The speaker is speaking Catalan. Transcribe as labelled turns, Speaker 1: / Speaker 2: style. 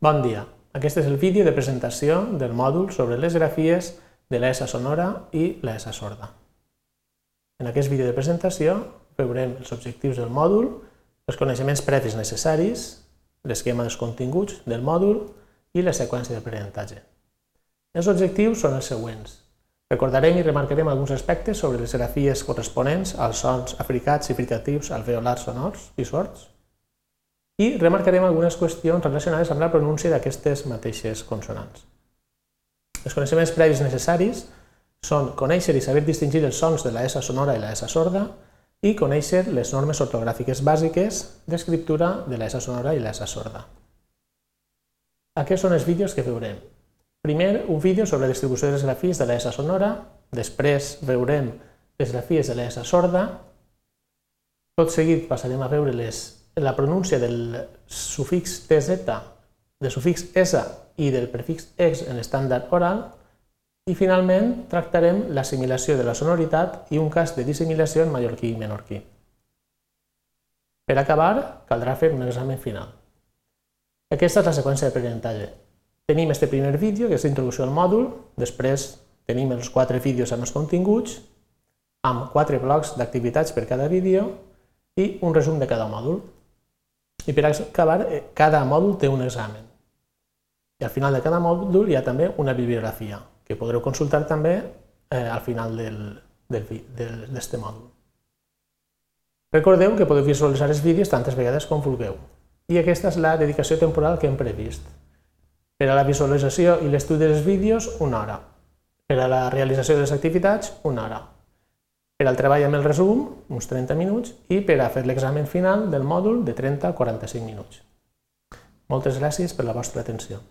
Speaker 1: Bon dia, aquest és el vídeo de presentació del mòdul sobre les grafies de l'ESA sonora i l'ESA sorda. En aquest vídeo de presentació veurem els objectius del mòdul, els coneixements previs necessaris, l'esquema dels continguts del mòdul i la seqüència d'aprenentatge. Els objectius són els següents. Recordarem i remarcarem alguns aspectes sobre les grafies corresponents als sons africats i fritatius alveolars sonors i sords, i remarcarem algunes qüestions relacionades amb la pronúncia d'aquestes mateixes consonants. Els coneixements previs necessaris són conèixer i saber distingir els sons de la S sonora i la S sorda i conèixer les normes ortogràfiques bàsiques d'escriptura de la S sonora i la S sorda. Aquests són els vídeos que veurem. Primer, un vídeo sobre la distribució de les grafies de la S sonora, després veurem les grafies de la S sorda, tot seguit passarem a veure les la pronúncia del sufix TZ, del sufix S i del prefix EX en estàndard oral i finalment tractarem l'assimilació de la sonoritat i un cas de dissimilació en mallorquí i menorquí. Per acabar, caldrà fer un examen final. Aquesta és la seqüència d'aprenentatge. Tenim este primer vídeo, que és l'introducció al mòdul, després tenim els quatre vídeos amb els continguts, amb quatre blocs d'activitats per cada vídeo i un resum de cada mòdul. I per acabar, eh, cada mòdul té un examen. I al final de cada mòdul hi ha també una bibliografia, que podreu consultar també eh, al final d'aquest mòdul. Recordeu que podeu visualitzar els vídeos tantes vegades com vulgueu. I aquesta és la dedicació temporal que hem previst. Per a la visualització i l'estudi dels vídeos, una hora. Per a la realització de les activitats, una hora per al treball amb el resum, uns 30 minuts, i per a fer l'examen final del mòdul de 30 a 45 minuts. Moltes gràcies per la vostra atenció.